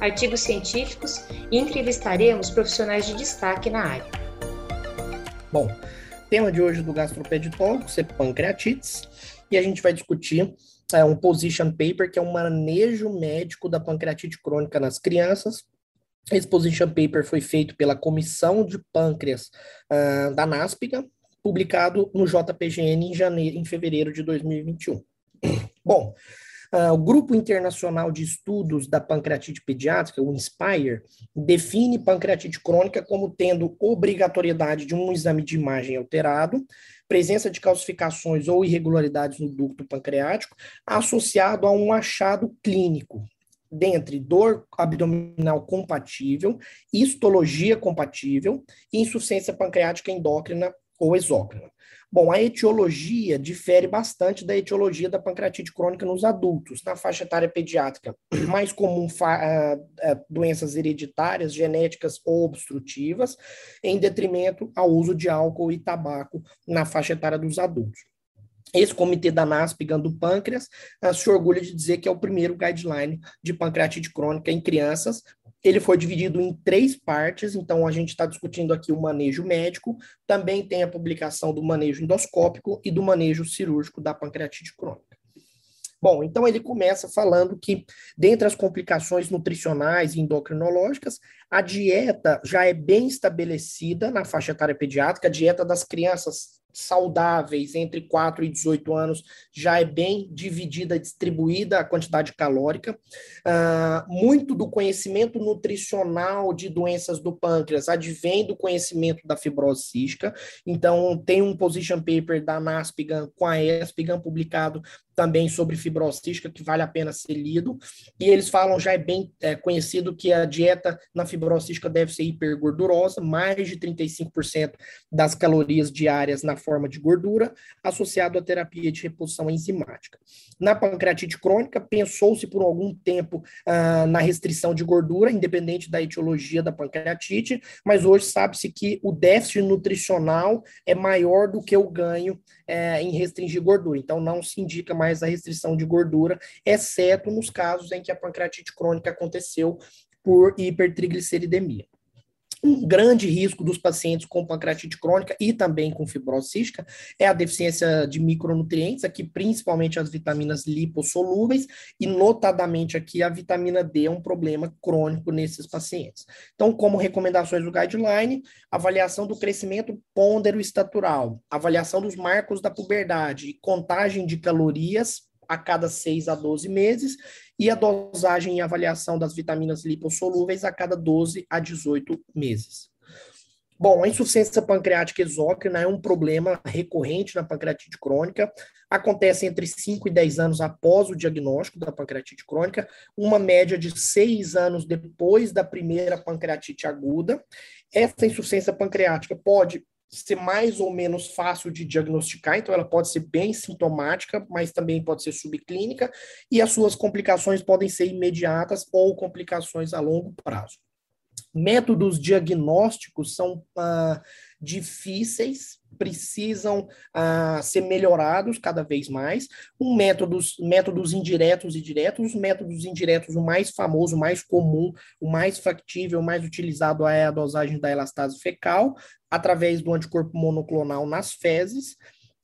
artigos científicos e entrevistaremos profissionais de destaque na área. Bom, tema de hoje do Gastroped Talks é pancreatites e a gente vai discutir é, um position paper que é um manejo médico da pancreatite crônica nas crianças. Esse position paper foi feito pela Comissão de Pâncreas uh, da NASPIGA, publicado no JPGN em, janeiro, em fevereiro de 2021. Bom, uh, o Grupo Internacional de Estudos da Pancreatite Pediátrica, o INSPIRE, define pancreatite crônica como tendo obrigatoriedade de um exame de imagem alterado, presença de calcificações ou irregularidades no ducto pancreático, associado a um achado clínico, dentre dor abdominal compatível, histologia compatível e insuficiência pancreática endócrina ou exócrina. Bom, a etiologia difere bastante da etiologia da pancreatite crônica nos adultos. Na faixa etária pediátrica, mais comum uh, uh, doenças hereditárias, genéticas ou obstrutivas, em detrimento ao uso de álcool e tabaco na faixa etária dos adultos. Esse comitê da NASP do pâncreas uh, se orgulha de dizer que é o primeiro guideline de pancreatite crônica em crianças, ele foi dividido em três partes, então a gente está discutindo aqui o manejo médico, também tem a publicação do manejo endoscópico e do manejo cirúrgico da pancreatite crônica. Bom, então ele começa falando que, dentre as complicações nutricionais e endocrinológicas, a dieta já é bem estabelecida na faixa etária pediátrica, a dieta das crianças saudáveis entre 4 e 18 anos já é bem dividida, distribuída a quantidade calórica. Uh, muito do conhecimento nutricional de doenças do pâncreas advém do conhecimento da fibrose cística. Então, tem um position paper da NASPGAN com a ESPGAN publicado também sobre fibrose cística que vale a pena ser lido. E eles falam, já é bem é, conhecido que a dieta na fibrose cística deve ser hipergordurosa, mais de 35% das calorias diárias na forma de gordura, associado à terapia de reposição enzimática. Na pancreatite crônica, pensou-se por algum tempo ah, na restrição de gordura, independente da etiologia da pancreatite, mas hoje sabe-se que o déficit nutricional é maior do que o ganho é, em restringir gordura. Então, não se indica mais a restrição de gordura, exceto nos casos em que a pancreatite crônica aconteceu por hipertrigliceridemia. Um grande risco dos pacientes com pancreatite crônica e também com fibrose cística é a deficiência de micronutrientes, aqui principalmente as vitaminas lipossolúveis, e notadamente aqui a vitamina D é um problema crônico nesses pacientes. Então, como recomendações do guideline, avaliação do crescimento pôndero estatural, avaliação dos marcos da puberdade, contagem de calorias a cada 6 a 12 meses e a dosagem e avaliação das vitaminas lipossolúveis a cada 12 a 18 meses. Bom, a insuficiência pancreática exócrina é um problema recorrente na pancreatite crônica. Acontece entre 5 e 10 anos após o diagnóstico da pancreatite crônica, uma média de 6 anos depois da primeira pancreatite aguda. Essa insuficiência pancreática pode ser mais ou menos fácil de diagnosticar, então ela pode ser bem sintomática, mas também pode ser subclínica, e as suas complicações podem ser imediatas ou complicações a longo prazo. Métodos diagnósticos são ah, difíceis, precisam ah, ser melhorados cada vez mais. Um métodos, métodos indiretos e diretos, os métodos indiretos, o mais famoso, o mais comum, o mais factível, o mais utilizado é a dosagem da elastase fecal, através do anticorpo monoclonal nas fezes,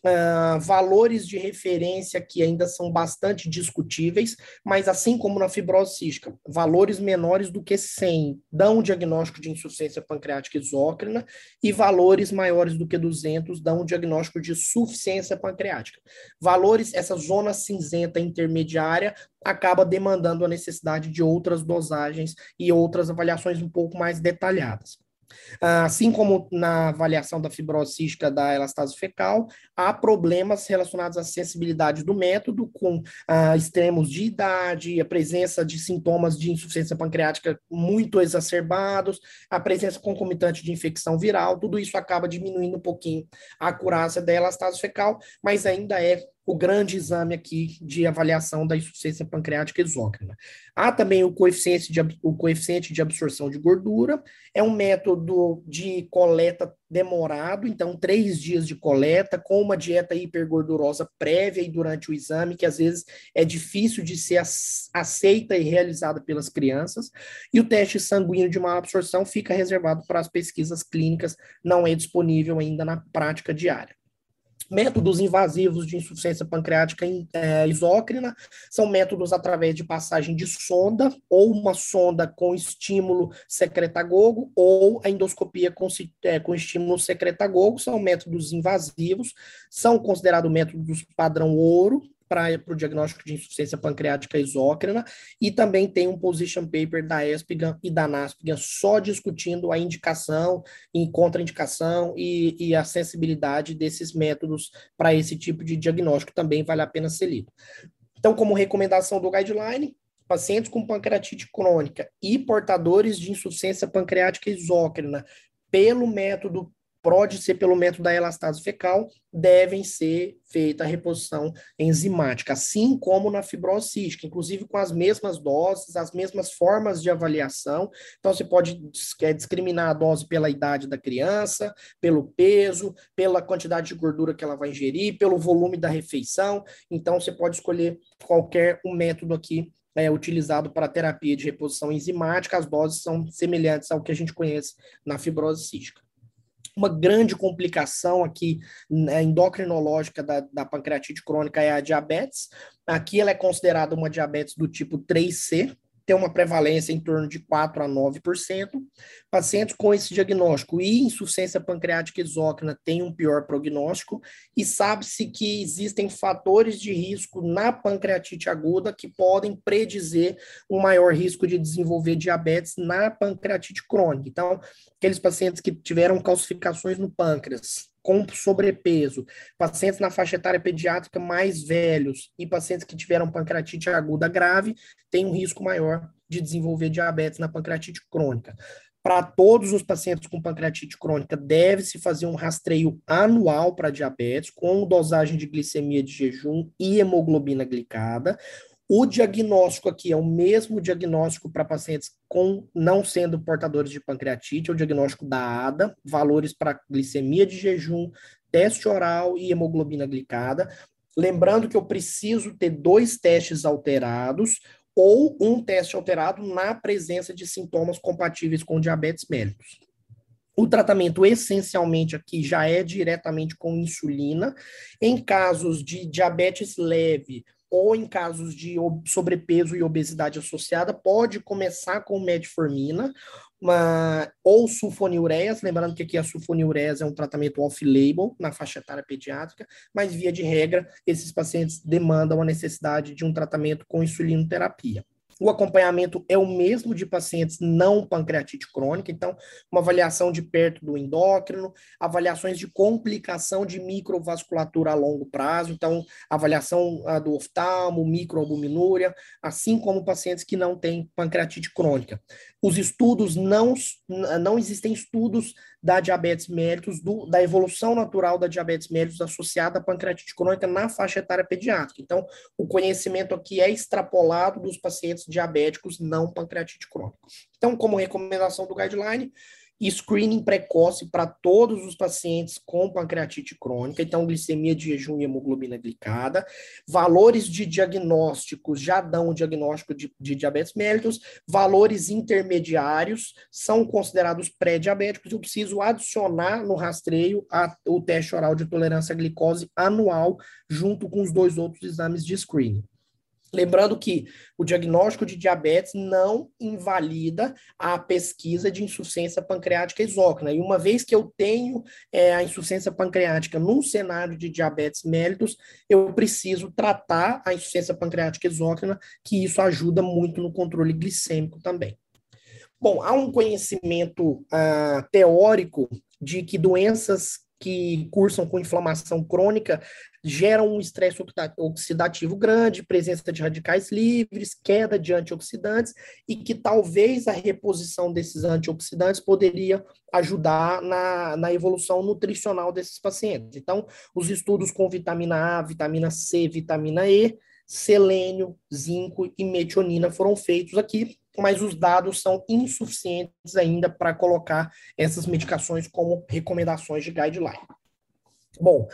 Uh, valores de referência que ainda são bastante discutíveis, mas assim como na fibrose cística, valores menores do que 100 dão diagnóstico de insuficiência pancreática exócrina e valores maiores do que 200 dão diagnóstico de suficiência pancreática. Valores, essa zona cinzenta intermediária acaba demandando a necessidade de outras dosagens e outras avaliações um pouco mais detalhadas. Assim como na avaliação da fibrose cística da elastase fecal, há problemas relacionados à sensibilidade do método, com ah, extremos de idade, a presença de sintomas de insuficiência pancreática muito exacerbados, a presença concomitante de infecção viral, tudo isso acaba diminuindo um pouquinho a acurácia da elastase fecal, mas ainda é o grande exame aqui de avaliação da insuficiência pancreática exócrina. Há também o coeficiente, de, o coeficiente de absorção de gordura, é um método de coleta demorado, então três dias de coleta, com uma dieta hipergordurosa prévia e durante o exame, que às vezes é difícil de ser aceita e realizada pelas crianças, e o teste sanguíneo de má absorção fica reservado para as pesquisas clínicas, não é disponível ainda na prática diária. Métodos invasivos de insuficiência pancreática é, isócrina são métodos através de passagem de sonda, ou uma sonda com estímulo secretagogo, ou a endoscopia com, é, com estímulo secretagogo, são métodos invasivos, são considerados métodos padrão ouro, para o diagnóstico de insuficiência pancreática exócrina, e também tem um position paper da ESPGAN e da NASPGAN só discutindo a indicação e contraindicação e, e a sensibilidade desses métodos para esse tipo de diagnóstico, também vale a pena ser lido. Então, como recomendação do guideline, pacientes com pancreatite crônica e portadores de insuficiência pancreática exócrina pelo método pode ser pelo método da elastase fecal, devem ser feita a reposição enzimática, assim como na fibrose cística, inclusive com as mesmas doses, as mesmas formas de avaliação. Então, você pode discriminar a dose pela idade da criança, pelo peso, pela quantidade de gordura que ela vai ingerir, pelo volume da refeição. Então, você pode escolher qualquer um método aqui é utilizado para terapia de reposição enzimática, as doses são semelhantes ao que a gente conhece na fibrose cística. Uma grande complicação aqui né, endocrinológica da, da pancreatite crônica é a diabetes. Aqui ela é considerada uma diabetes do tipo 3C, tem uma prevalência em torno de 4 a 9%. Pacientes com esse diagnóstico e insuficiência pancreática exócrina têm um pior prognóstico e sabe-se que existem fatores de risco na pancreatite aguda que podem predizer um maior risco de desenvolver diabetes na pancreatite crônica. Então, aqueles pacientes que tiveram calcificações no pâncreas, com sobrepeso, pacientes na faixa etária pediátrica mais velhos e pacientes que tiveram pancreatite aguda grave têm um risco maior de desenvolver diabetes na pancreatite crônica. Para todos os pacientes com pancreatite crônica, deve-se fazer um rastreio anual para diabetes, com dosagem de glicemia de jejum e hemoglobina glicada. O diagnóstico aqui é o mesmo diagnóstico para pacientes com não sendo portadores de pancreatite, é o diagnóstico da ADA, valores para glicemia de jejum, teste oral e hemoglobina glicada. Lembrando que eu preciso ter dois testes alterados ou um teste alterado na presença de sintomas compatíveis com diabetes mellitus. O tratamento essencialmente aqui já é diretamente com insulina. Em casos de diabetes leve, ou em casos de sobrepeso e obesidade associada, pode começar com metformina uma, ou sulfonilureias, lembrando que aqui a sulfonilureias é um tratamento off-label na faixa etária pediátrica, mas via de regra, esses pacientes demandam a necessidade de um tratamento com insulinoterapia. O acompanhamento é o mesmo de pacientes não pancreatite crônica, então, uma avaliação de perto do endócrino, avaliações de complicação de microvasculatura a longo prazo, então, avaliação uh, do oftalmo, microalbuminúria, assim como pacientes que não têm pancreatite crônica. Os estudos não, não existem estudos da diabetes mellitus, do, da evolução natural da diabetes mellitus associada à pancreatite crônica na faixa etária pediátrica. Então, o conhecimento aqui é extrapolado dos pacientes diabéticos não pancreatite crônica. Então, como recomendação do guideline, screening precoce para todos os pacientes com pancreatite crônica, então glicemia de jejum e hemoglobina glicada. Valores de diagnósticos já dão o diagnóstico de, de diabetes mellitus, valores intermediários são considerados pré-diabéticos. Eu preciso adicionar no rastreio a, o teste oral de tolerância à glicose anual, junto com os dois outros exames de screening. Lembrando que o diagnóstico de diabetes não invalida a pesquisa de insuficiência pancreática exócrina. E uma vez que eu tenho é, a insuficiência pancreática num cenário de diabetes mellitus, eu preciso tratar a insuficiência pancreática exócrina, que isso ajuda muito no controle glicêmico também. Bom, há um conhecimento uh, teórico de que doenças que cursam com inflamação crônica geram um estresse oxidativo grande, presença de radicais livres, queda de antioxidantes, e que talvez a reposição desses antioxidantes poderia ajudar na, na evolução nutricional desses pacientes. Então, os estudos com vitamina A, vitamina C, vitamina E, selênio, zinco e metionina foram feitos aqui mas os dados são insuficientes ainda para colocar essas medicações como recomendações de guideline. Bom,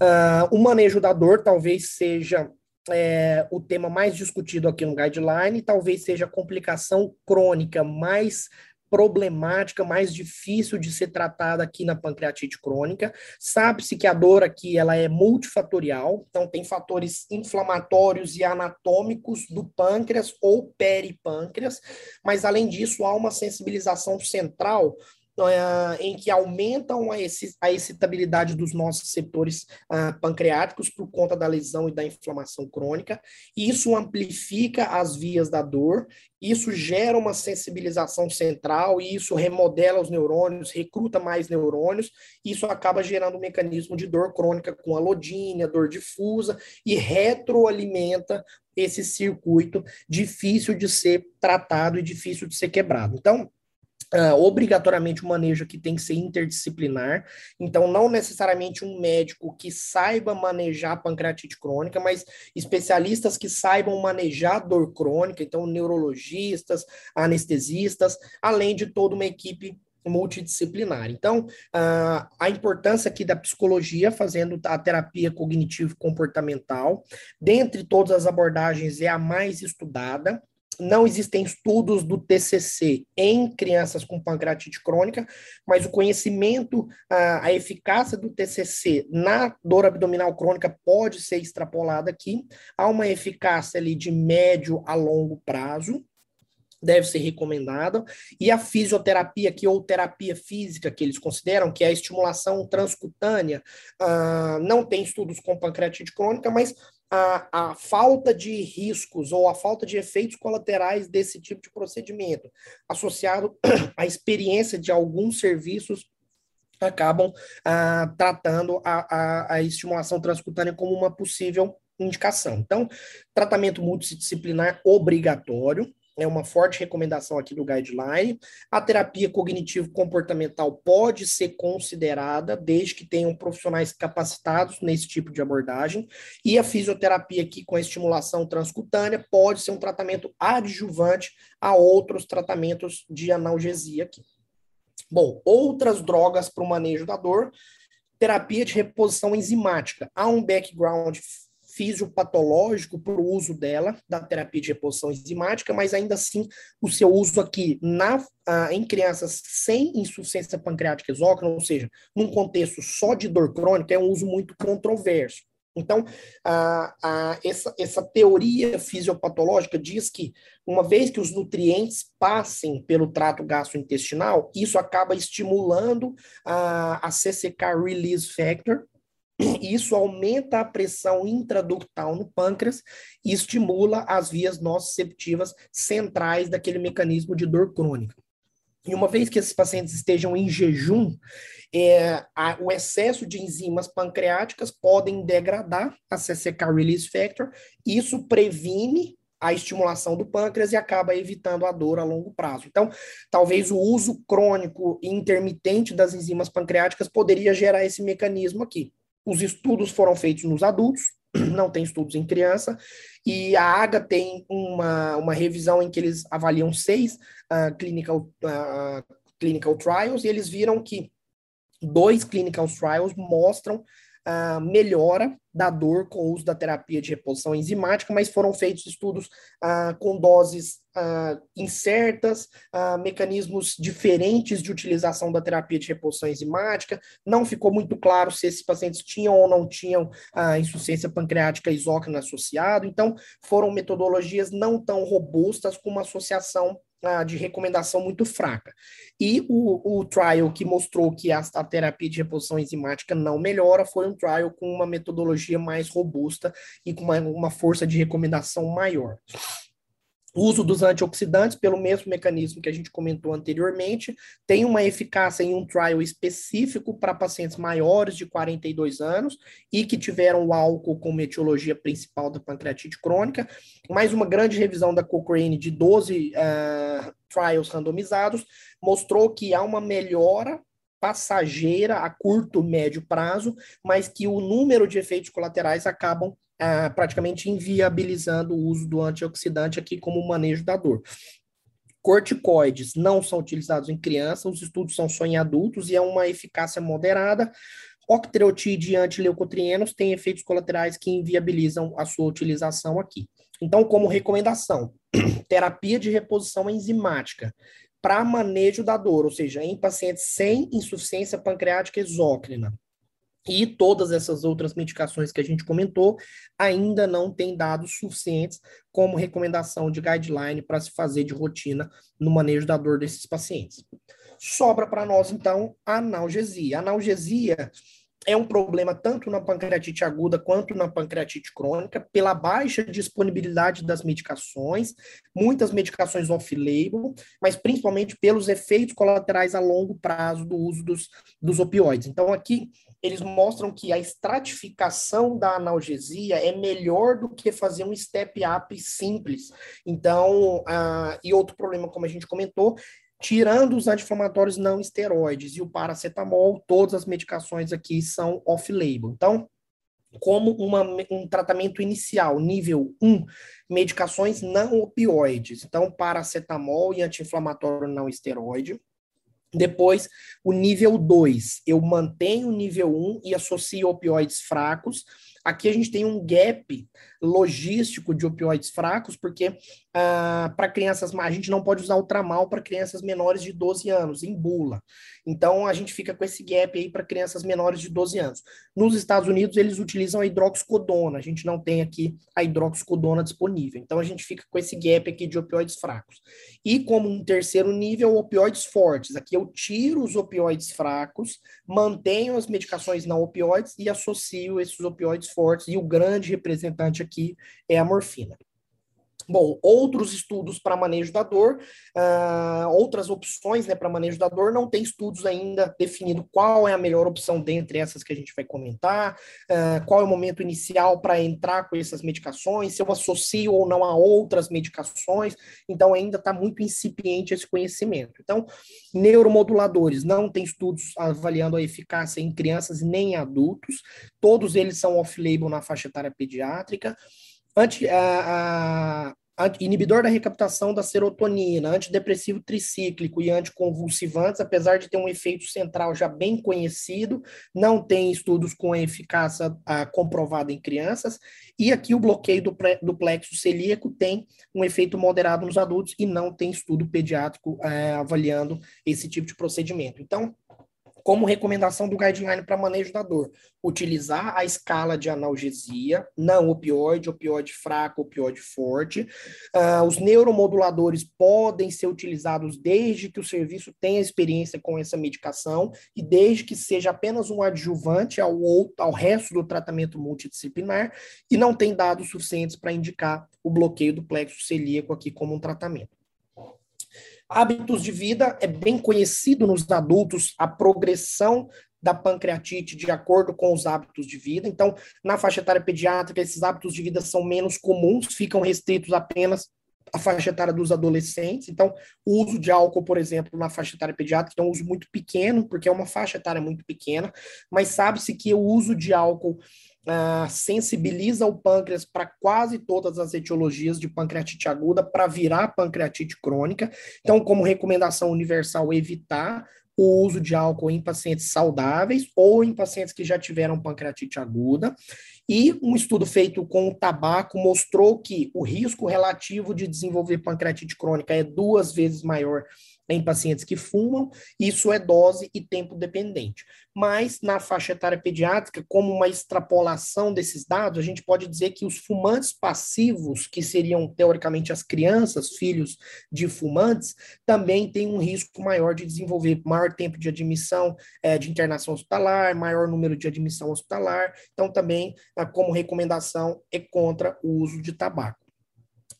uh, o manejo da dor talvez seja é, o tema mais discutido aqui no guideline, talvez seja a complicação crônica mais problemática, mais difícil de ser tratada aqui na pancreatite crônica. Sabe-se que a dor aqui ela é multifatorial, então tem fatores inflamatórios e anatômicos do pâncreas ou peripâncreas, mas além disso há uma sensibilização central em que aumentam a, excitabilidade dos nossos receptores uh, pancreáticos por conta da lesão e da inflamação crônica. Isso amplifica as vias da dor, isso gera uma sensibilização central, e isso remodela os neurônios, recruta mais neurônios, isso acaba gerando um mecanismo de dor crônica com alodínia, dor difusa, e retroalimenta esse circuito difícil de ser tratado e difícil de ser quebrado. Então, Uh, obrigatoriamente o manejo aqui tem que ser interdisciplinar, então não necessariamente um médico que saiba manejar pancreatite crônica, mas especialistas que saibam manejar dor crônica, então neurologistas, anestesistas, além de toda uma equipe multidisciplinar. Então, uh, a importância aqui da psicologia fazendo a terapia cognitivo-comportamental, dentre todas as abordagens, é a mais estudada, não existem estudos do TCC em crianças com pancreatite crônica, mas o conhecimento, a, a eficácia do TCC na dor abdominal crônica pode ser extrapolada aqui. Há uma eficácia ali de médio a longo prazo, deve ser recomendada, e a fisioterapia aqui, ou terapia física, que eles consideram, que é a estimulação transcutânea, uh, não tem estudos com pancreatite crônica, mas a, a falta de riscos ou a falta de efeitos colaterais desse tipo de procedimento, associado à experiência de alguns serviços acabam ah, tratando a, a, a, estimulação transcutânea como uma possível indicação. Então, tratamento multidisciplinar obrigatório, é uma forte recomendação aqui do guideline. A terapia cognitivo-comportamental pode ser considerada, desde que tenham profissionais capacitados nesse tipo de abordagem. E a fisioterapia aqui com a estimulação transcutânea pode ser um tratamento adjuvante a outros tratamentos de analgesia aqui. Bom, outras drogas para o manejo da dor, terapia de reposição enzimática. Há um background fisiopatológico para o uso dela, da terapia de reposição enzimática, mas ainda assim o seu uso aqui na, ah, em crianças sem insuficiência pancreática exócrina, ou seja, num contexto só de dor crônica, é um uso muito controverso. Então, essa, essa teoria fisiopatológica diz que, uma vez que os nutrientes passem pelo trato gastrointestinal, isso acaba estimulando a CCK Release Factor, isso aumenta a pressão intraductal no pâncreas e estimula as vias nociceptivas centrais daquele mecanismo de dor crônica. E uma vez que esses pacientes estejam em jejum, é, a, o excesso de enzimas pancreáticas podem degradar a CCK release factor, isso previne a estimulação do pâncreas e acaba evitando a dor a longo prazo. Então, talvez o uso crônico e intermitente das enzimas pancreáticas poderia gerar esse mecanismo aqui. Os estudos foram feitos nos adultos, não tem estudos em criança, e a AGA tem uma, uma revisão em que eles avaliam seis uh, clinical, uh, clinical trials, e eles viram que dois clinical trials mostram uh, melhora da dor com o uso da terapia de reposição enzimática, mas foram feitos estudos uh, com doses uh, incertas, mecanismos diferentes de utilização da terapia de reposição enzimática. Não ficou muito claro se esses pacientes tinham ou não tinham insuficiência pancreática isócrina associado. Então, foram metodologias não tão robustas com uma associação ah, de recomendação muito fraca. E o, o trial que mostrou que a, a, terapia de reposição enzimática não melhora foi um trial com uma metodologia mais robusta e com uma, uma força de recomendação maior. Uso dos antioxidantes, pelo mesmo mecanismo que a gente comentou anteriormente, tem uma eficácia em um trial específico para pacientes maiores de 42 anos e que tiveram o álcool como etiologia principal da pancreatite crônica. Mais uma grande revisão da Cochrane de 12 uh, ah, trials randomizados mostrou que há uma melhora passageira a curto, médio prazo, mas que o número de efeitos colaterais acabam ah, praticamente inviabilizando o uso do antioxidante aqui como manejo da dor. Corticoides não são utilizados em crianças, os estudos são só em adultos e é uma eficácia moderada. Octreotide e antileucotrienos têm efeitos colaterais que inviabilizam a sua utilização aqui. Então, como recomendação, terapia de reposição enzimática para manejo da dor, ou seja, em pacientes sem insuficiência pancreática exócrina. E todas essas outras medicações que a gente comentou ainda não têm dados suficientes como recomendação de guideline para se fazer de rotina no manejo da dor desses pacientes. Sobra para nós, então, a analgesia. A analgesia é um problema tanto na pancreatite aguda quanto na pancreatite crônica, pela baixa disponibilidade das medicações, muitas medicações off-label, mas principalmente pelos efeitos colaterais a longo prazo do uso dos, dos opioides. Então, aqui eles mostram que a estratificação da analgesia é melhor do que fazer um step-up simples. Então, uh, e outro problema, como a gente comentou, tirando os anti-inflamatórios não esteroides e o paracetamol, todas as medicações aqui são off-label. Então, como uma, um tratamento inicial, nível 1, medicações não opioides. Então, paracetamol e anti-inflamatório não esteroide. Depois, o nível 2, eu mantenho o nível 1 e associo opioides fracos. Aqui a gente tem um gap logístico de opioides fracos, porque ah, para crianças, a gente não pode usar o tramal para crianças menores de 12 anos, em bula. Então, a gente fica com esse gap aí para crianças menores de 12 anos. Nos Estados Unidos, eles utilizam a hidroxicodona, a gente não tem aqui a hidroxicodona disponível. Então, a gente fica com esse gap aqui de opioides fracos. E como um terceiro nível, opioides fortes. Aqui eu tiro os opioides fracos, mantenho as medicações não opioides e associo esses opioides fortes. E o grande representante aqui é a morfina. Bom, outros estudos para manejo da dor, uh, outras opções né, para manejo da dor, não tem estudos ainda definido qual é a melhor opção dentre essas que a gente vai comentar, uh, qual é o momento inicial para entrar com essas medicações, se eu associo ou não a outras medicações, então ainda está muito incipiente esse conhecimento. Então, neuromoduladores, não tem estudos avaliando a eficácia em crianças nem em adultos, todos eles são off-label na faixa etária pediátrica, anti, a, a, inibidor da recaptação da serotonina, antidepressivo tricíclico e anticonvulsivantes, apesar de ter um efeito central já bem conhecido, não tem estudos com eficácia a, comprovada em crianças, e aqui o bloqueio do, do plexo celíaco tem um efeito moderado nos adultos e não tem estudo pediátrico é, avaliando esse tipo de procedimento. Então, como recomendação do guideline para manejo da dor, utilizar a escala de analgesia, não opioide, opioide fraco, opioide forte. Uh, os neuromoduladores podem ser utilizados desde que o serviço tenha experiência com essa medicação e desde que seja apenas um adjuvante ao, outro, ao resto do tratamento multidisciplinar e não tem dados suficientes para indicar o bloqueio do plexo celíaco aqui como um tratamento. Hábitos de vida é bem conhecido nos adultos a progressão da pancreatite de acordo com os hábitos de vida. Então, na faixa etária pediátrica, esses hábitos de vida são menos comuns, ficam restritos apenas à faixa etária dos adolescentes. Então, o uso de álcool, por exemplo, na faixa etária pediátrica é um uso muito pequeno, porque é uma faixa etária muito pequena, mas sabe-se que o uso de álcool uh, sensibiliza o pâncreas para quase todas as etiologias de pancreatite aguda para virar pancreatite crônica. Então, como recomendação universal, evitar o uso de álcool em pacientes saudáveis ou em pacientes que já tiveram pancreatite aguda. E um estudo feito com o tabaco mostrou que o risco relativo de desenvolver pancreatite crônica é duas vezes maior em pacientes que fumam, isso é dose e tempo dependente. Mas na faixa etária pediátrica, como uma extrapolação desses dados, a gente pode dizer que os fumantes passivos, que seriam teoricamente as crianças, filhos de fumantes, também têm um risco maior de desenvolver maior tempo de admissão é, de internação hospitalar, maior número de admissão hospitalar. Então, também, como recomendação, é contra o uso de tabaco.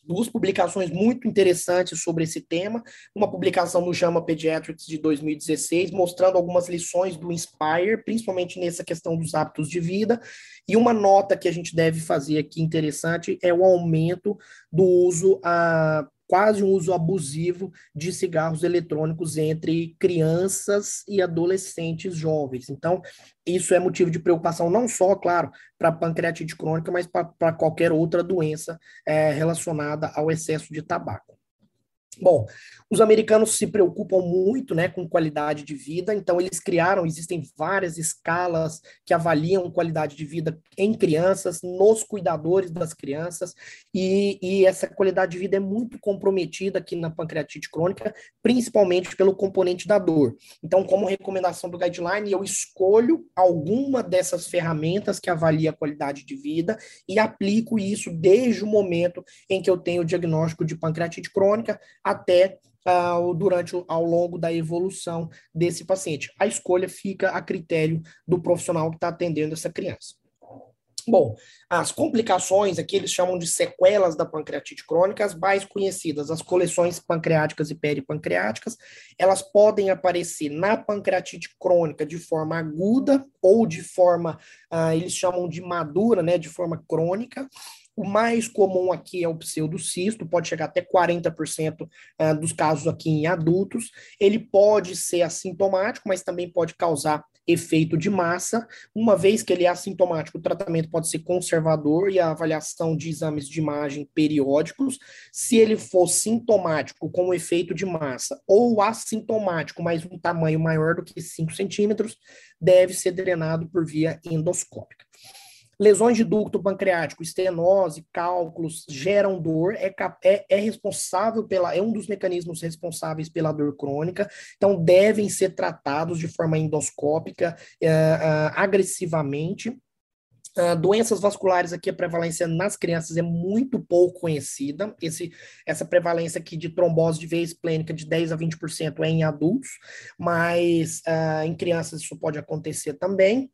Duas publicações muito interessantes sobre esse tema. Uma publicação no JAMA Pediatrics de 2016, mostrando algumas lições do Inspire, principalmente nessa questão dos hábitos de vida. E uma nota que a gente deve fazer aqui interessante é o aumento do uso a quase um uso abusivo de cigarros eletrônicos entre crianças e adolescentes jovens. Então, isso é motivo de preocupação não só, claro, para pancreatite crônica, mas para qualquer outra doença é, relacionada ao excesso de tabaco. Bom, os americanos se preocupam muito né, com qualidade de vida, então eles criaram, existem várias escalas que avaliam qualidade de vida em crianças, nos cuidadores das crianças, e, e essa qualidade de vida é muito comprometida aqui na pancreatite crônica, principalmente pelo componente da dor. Então, como recomendação do guideline, eu escolho alguma dessas ferramentas que avalia a qualidade de vida e aplico isso desde o momento em que eu tenho o diagnóstico de pancreatite crônica até uh, durante ao longo da evolução desse paciente. A escolha fica a critério do profissional que está atendendo essa criança. Bom, as complicações aqui eles chamam de sequelas da pancreatite crônica, as mais conhecidas, as coleções pancreáticas e peripancreáticas, elas podem aparecer na pancreatite crônica de forma aguda ou de forma, uh, eles chamam de madura, né, de forma crônica, o mais comum aqui é o pseudocisto, pode chegar até 40% ah, dos casos aqui em adultos. Ele pode ser assintomático, mas também pode causar efeito de massa. Uma vez que ele é assintomático, o tratamento pode ser conservador e a avaliação de exames de imagem periódicos. Se ele for sintomático com efeito de massa ou assintomático, mas um tamanho maior do que 5 centímetros, deve ser drenado por via endoscópica. Lesões de ducto pancreático, estenose, cálculos, geram dor, é, é, é, responsável pela, é um dos mecanismos responsáveis pela dor crônica, então devem ser tratados de forma endoscópica, uh, uh, agressivamente. Uh, doenças vasculares aqui, a prevalência nas crianças é muito pouco conhecida. Esse, essa prevalência aqui de trombose de veia esplênica de 10 a 20% é em adultos, mas uh, em crianças isso pode acontecer também.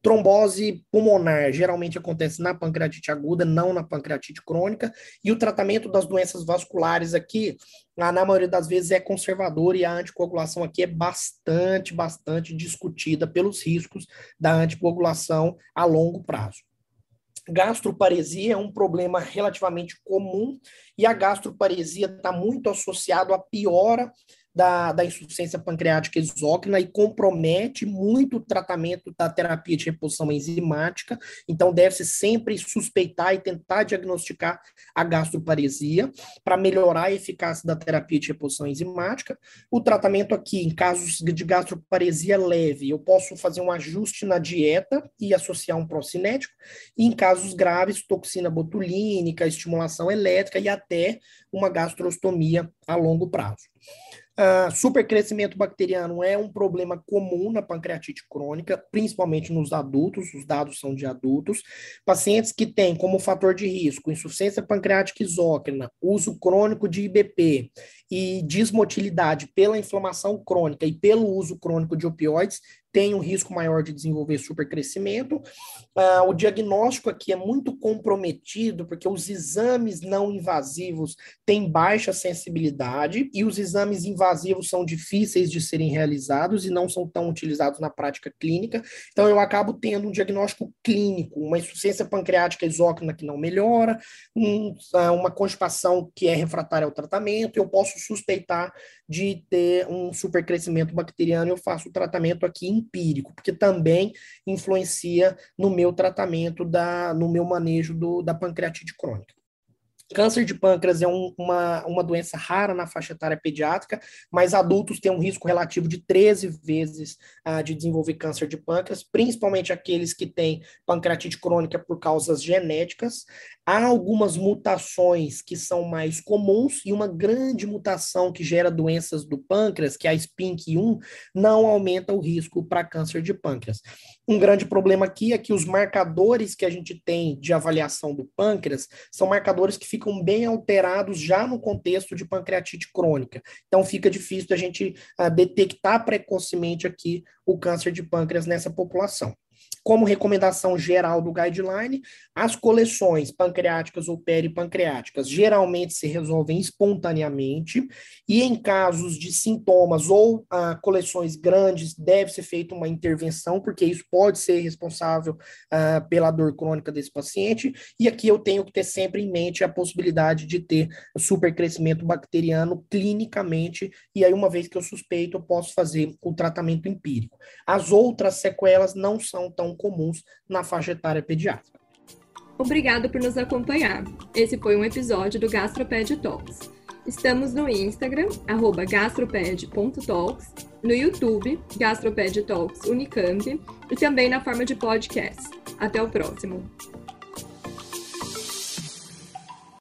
Trombose pulmonar geralmente acontece na pancreatite aguda, não na pancreatite crônica, e o tratamento das doenças vasculares aqui, na maioria das vezes, é conservador e a anticoagulação aqui é bastante, bastante discutida pelos riscos da anticoagulação a longo prazo. Gastroparesia é um problema relativamente comum e a gastroparesia está muito associado à piora da, da insuficiência pancreática exócrina e compromete muito o tratamento da terapia de reposição enzimática. Então, deve-se sempre suspeitar e tentar diagnosticar a gastroparesia para melhorar a eficácia da terapia de reposição enzimática. O tratamento aqui, em casos de gastroparesia leve, eu posso fazer um ajuste na dieta e associar um procinético. E em casos graves, toxina botulínica, estimulação elétrica e até uma gastrostomia a longo prazo. Uh, supercrescimento bacteriano é um problema comum na pancreatite crônica, principalmente nos adultos, os dados são de adultos. Pacientes que têm como fator de risco insuficiência pancreática exócrina, uso crônico de IBP e dismotilidade pela inflamação crônica e pelo uso crônico de opioides, tem um risco maior de desenvolver supercrescimento. Uh, o diagnóstico aqui é muito comprometido, porque os exames não invasivos têm baixa sensibilidade e os exames invasivos são difíceis de serem realizados e não são tão utilizados na prática clínica. Então, eu acabo tendo um diagnóstico clínico, uma insuficiência pancreática exócrina que não melhora, um, uh, uma constipação que é refratária ao tratamento, eu posso suspeitar de ter um supercrescimento bacteriano, eu faço o tratamento aqui empírico, porque também influencia no meu tratamento, da, no meu manejo do, da pancreatite crônica. Câncer de pâncreas é um, uma, uma doença rara na faixa etária pediátrica, mas adultos têm um risco relativo de 13 vezes uh, de desenvolver câncer de pâncreas, principalmente aqueles que têm pancreatite crônica por causas genéticas. Há algumas mutações que são mais comuns e uma grande mutação que gera doenças do pâncreas, que é a SPINK1, não aumenta o risco para câncer de pâncreas. Um grande problema aqui é que os marcadores que a gente tem de avaliação do pâncreas são marcadores que ficam bem alterados já no contexto de pancreatite crônica. Então fica difícil da gente uh, detectar precocemente aqui o câncer de pâncreas nessa população. Como recomendação geral do guideline, as coleções pancreáticas ou peripancreáticas geralmente se resolvem espontaneamente, e em casos de sintomas ou ah, coleções grandes, deve ser feita uma intervenção, porque isso pode ser responsável ah, pela dor crônica desse paciente. E aqui eu tenho que ter sempre em mente a possibilidade de ter supercrescimento bacteriano clinicamente, e aí, uma vez que eu suspeito, eu posso fazer o tratamento empírico. As outras sequelas não são tão comuns na faixa etária pediátrica. Obrigado por nos acompanhar. Esse foi um episódio do Gastroped Talks. Estamos no Instagram, arroba gastroped.talks, no YouTube, Gastroped Talks Unicamp, e também na forma de podcast. Até o próximo!